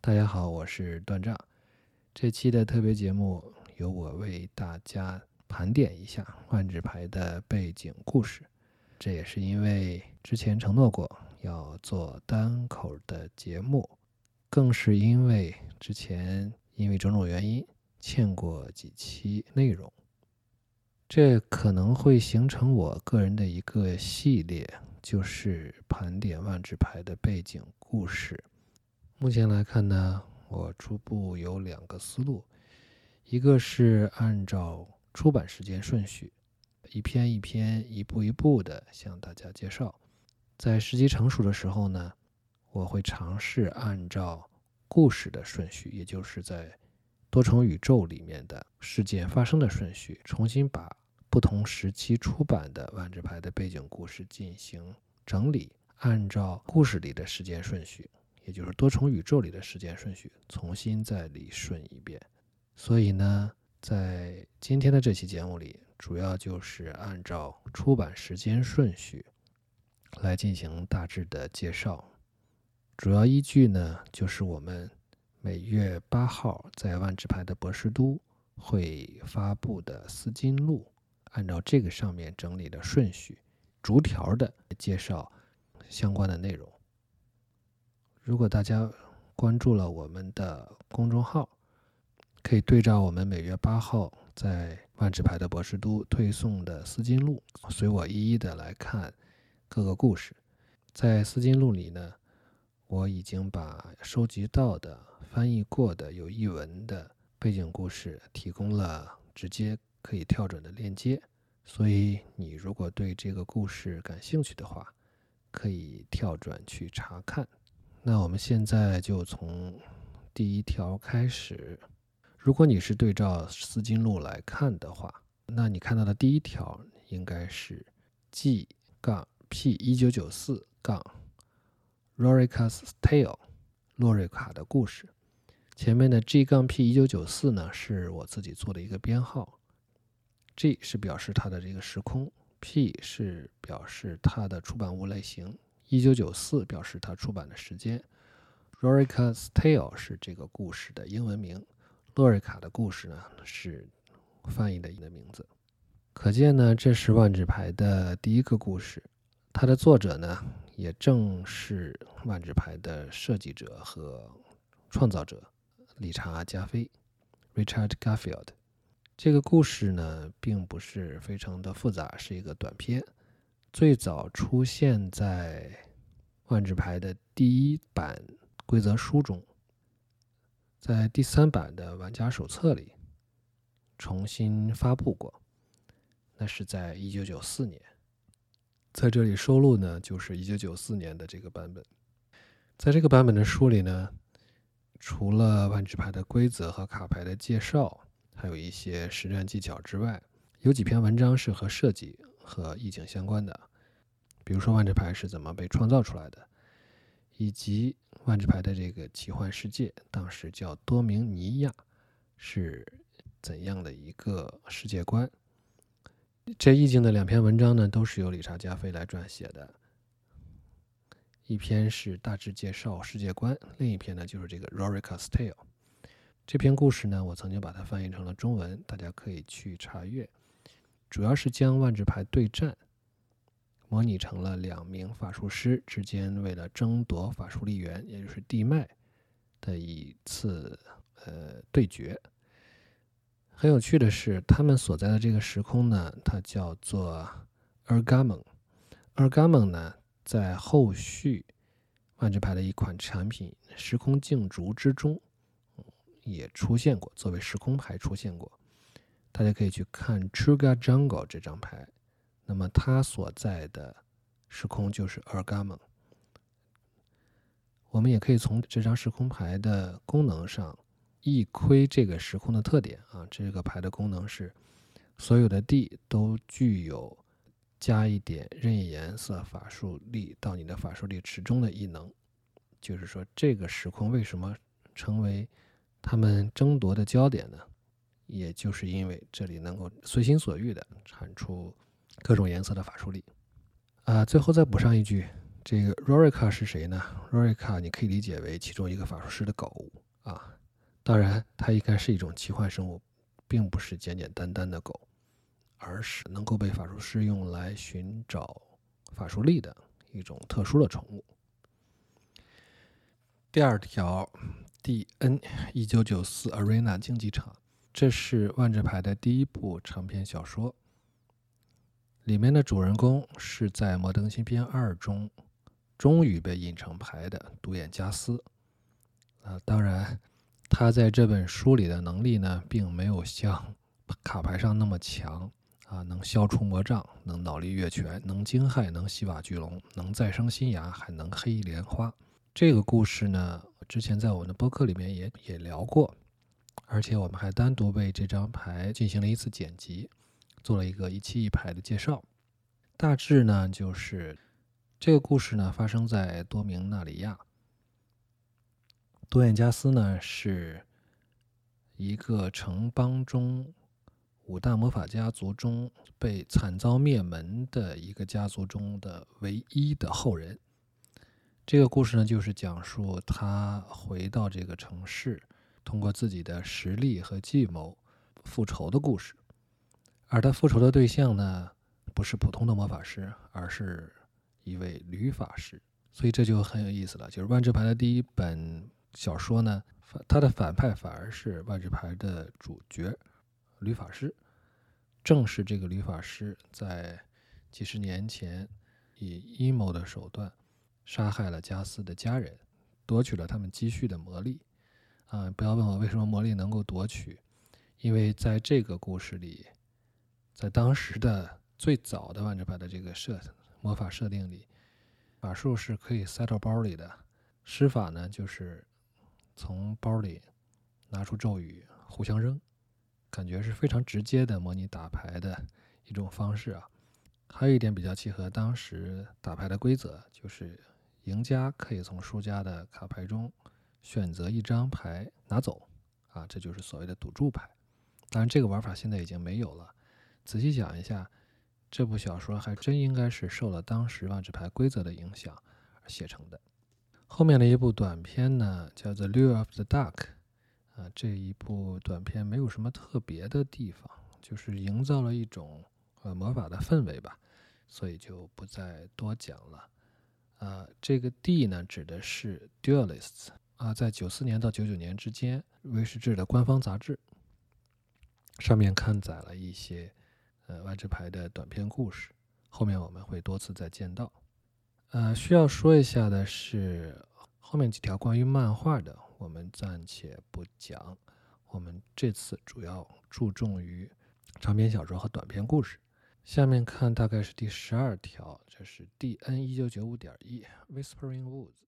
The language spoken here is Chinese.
大家好，我是段丈。这期的特别节目由我为大家盘点一下万智牌的背景故事。这也是因为之前承诺过要做单口的节目，更是因为之前因为种种原因欠过几期内容。这可能会形成我个人的一个系列，就是盘点万智牌的背景故事。目前来看呢，我初步有两个思路，一个是按照出版时间顺序，一篇一篇、一步一步的向大家介绍。在时机成熟的时候呢，我会尝试按照故事的顺序，也就是在多重宇宙里面的事件发生的顺序，重新把不同时期出版的万智牌的背景故事进行整理，按照故事里的时间顺序。也就是多重宇宙里的时间顺序重新再理顺一遍，所以呢，在今天的这期节目里，主要就是按照出版时间顺序来进行大致的介绍。主要依据呢，就是我们每月八号在万智牌的博士都会发布的丝巾录，按照这个上面整理的顺序，逐条的介绍相关的内容。如果大家关注了我们的公众号，可以对照我们每月八号在万智牌的博士都推送的丝巾录，随我一一的来看各个故事。在丝巾录里呢，我已经把收集到的、翻译过的有译文的背景故事提供了直接可以跳转的链接，所以你如果对这个故事感兴趣的话，可以跳转去查看。那我们现在就从第一条开始。如果你是对照丝巾录来看的话，那你看到的第一条应该是 G 杠 P 一九九四杠 Rorica's Tale，洛瑞卡的故事。前面的 G 杠 P 一九九四呢，是我自己做的一个编号。G 是表示它的这个时空，P 是表示它的出版物类型。一九九四表示它出版的时间，Rorica's Tale 是这个故事的英文名，洛瑞卡的故事呢是翻译的一个名字。可见呢，这是万智牌的第一个故事，它的作者呢也正是万智牌的设计者和创造者理查加菲 （Richard Garfield）。这个故事呢并不是非常的复杂，是一个短篇。最早出现在万智牌的第一版规则书中，在第三版的玩家手册里重新发布过，那是在一九九四年。在这里收录呢，就是一九九四年的这个版本。在这个版本的书里呢，除了万智牌的规则和卡牌的介绍，还有一些实战技巧之外，有几篇文章是和设计。和意境相关的，比如说万智牌是怎么被创造出来的，以及万智牌的这个奇幻世界当时叫多明尼亚是怎样的一个世界观。这意境的两篇文章呢，都是由理查加菲来撰写的，一篇是大致介绍世界观，另一篇呢就是这个 Rorica's Tale。这篇故事呢，我曾经把它翻译成了中文，大家可以去查阅。主要是将万智牌对战模拟成了两名法术师之间为了争夺法术力源，也就是地脉的一次呃对决。很有趣的是，他们所在的这个时空呢，它叫做 Ergamon。Ergamon 呢，在后续万智牌的一款产品《时空竞逐》之中也出现过，作为时空牌出现过。大家可以去看 Truga Jungle 这张牌，那么它所在的时空就是 Ergamon。我们也可以从这张时空牌的功能上一窥这个时空的特点啊。这个牌的功能是，所有的地都具有加一点任意颜色法术力到你的法术力池中的异能。就是说，这个时空为什么成为他们争夺的焦点呢？也就是因为这里能够随心所欲地产出各种颜色的法术力，啊，最后再补上一句，这个 Rorica 是谁呢？Rorica 你可以理解为其中一个法术师的狗啊，当然它应该是一种奇幻生物，并不是简简单单的狗，而是能够被法术师用来寻找法术力的一种特殊的宠物。第二条，D.N. 一九九四 Arena 竞技场，这是万智牌的第一部长篇小说。里面的主人公是在《摩登新篇二》中终于被印成牌的独眼加斯。啊，当然，他在这本书里的能力呢，并没有像卡牌上那么强啊，能消除魔障，能脑力越拳，能惊骇，能洗瓦巨龙，能再生新芽，还能黑莲花。这个故事呢，之前在我们的播客里面也也聊过，而且我们还单独为这张牌进行了一次剪辑，做了一个一期一牌的介绍。大致呢，就是这个故事呢发生在多明纳里亚。多燕加斯呢是一个城邦中五大魔法家族中被惨遭灭门的一个家族中的唯一的后人。这个故事呢，就是讲述他回到这个城市，通过自己的实力和计谋复仇的故事。而他复仇的对象呢，不是普通的魔法师，而是一位女法师。所以这就很有意思了。就是万智牌的第一本小说呢，他的反派反而是万智牌的主角吕法师。正是这个吕法师在几十年前以阴谋的手段。杀害了加斯的家人，夺取了他们积蓄的魔力。啊，不要问我为什么魔力能够夺取，因为在这个故事里，在当时的最早的万智牌的这个设魔法设定里，法术是可以塞到包里的。施法呢，就是从包里拿出咒语互相扔，感觉是非常直接的模拟打牌的一种方式啊。还有一点比较契合当时打牌的规则，就是。赢家可以从输家的卡牌中选择一张牌拿走，啊，这就是所谓的赌注牌。当然，这个玩法现在已经没有了。仔细想一下，这部小说还真应该是受了当时万智牌规则的影响而写成的。后面的一部短片呢，叫做《Lure of the Dark》，啊，这一部短片没有什么特别的地方，就是营造了一种呃魔法的氛围吧，所以就不再多讲了。啊，这个 D 呢，指的是 Duelists 啊，在九四年到九九年之间，威士治的官方杂志，上面刊载了一些呃万智牌的短篇故事，后面我们会多次再见到。呃，需要说一下的是，后面几条关于漫画的，我们暂且不讲，我们这次主要注重于长篇小说和短篇故事。下面看大概是第十二条，这是 D N 一九九五点一 Whispering Woods。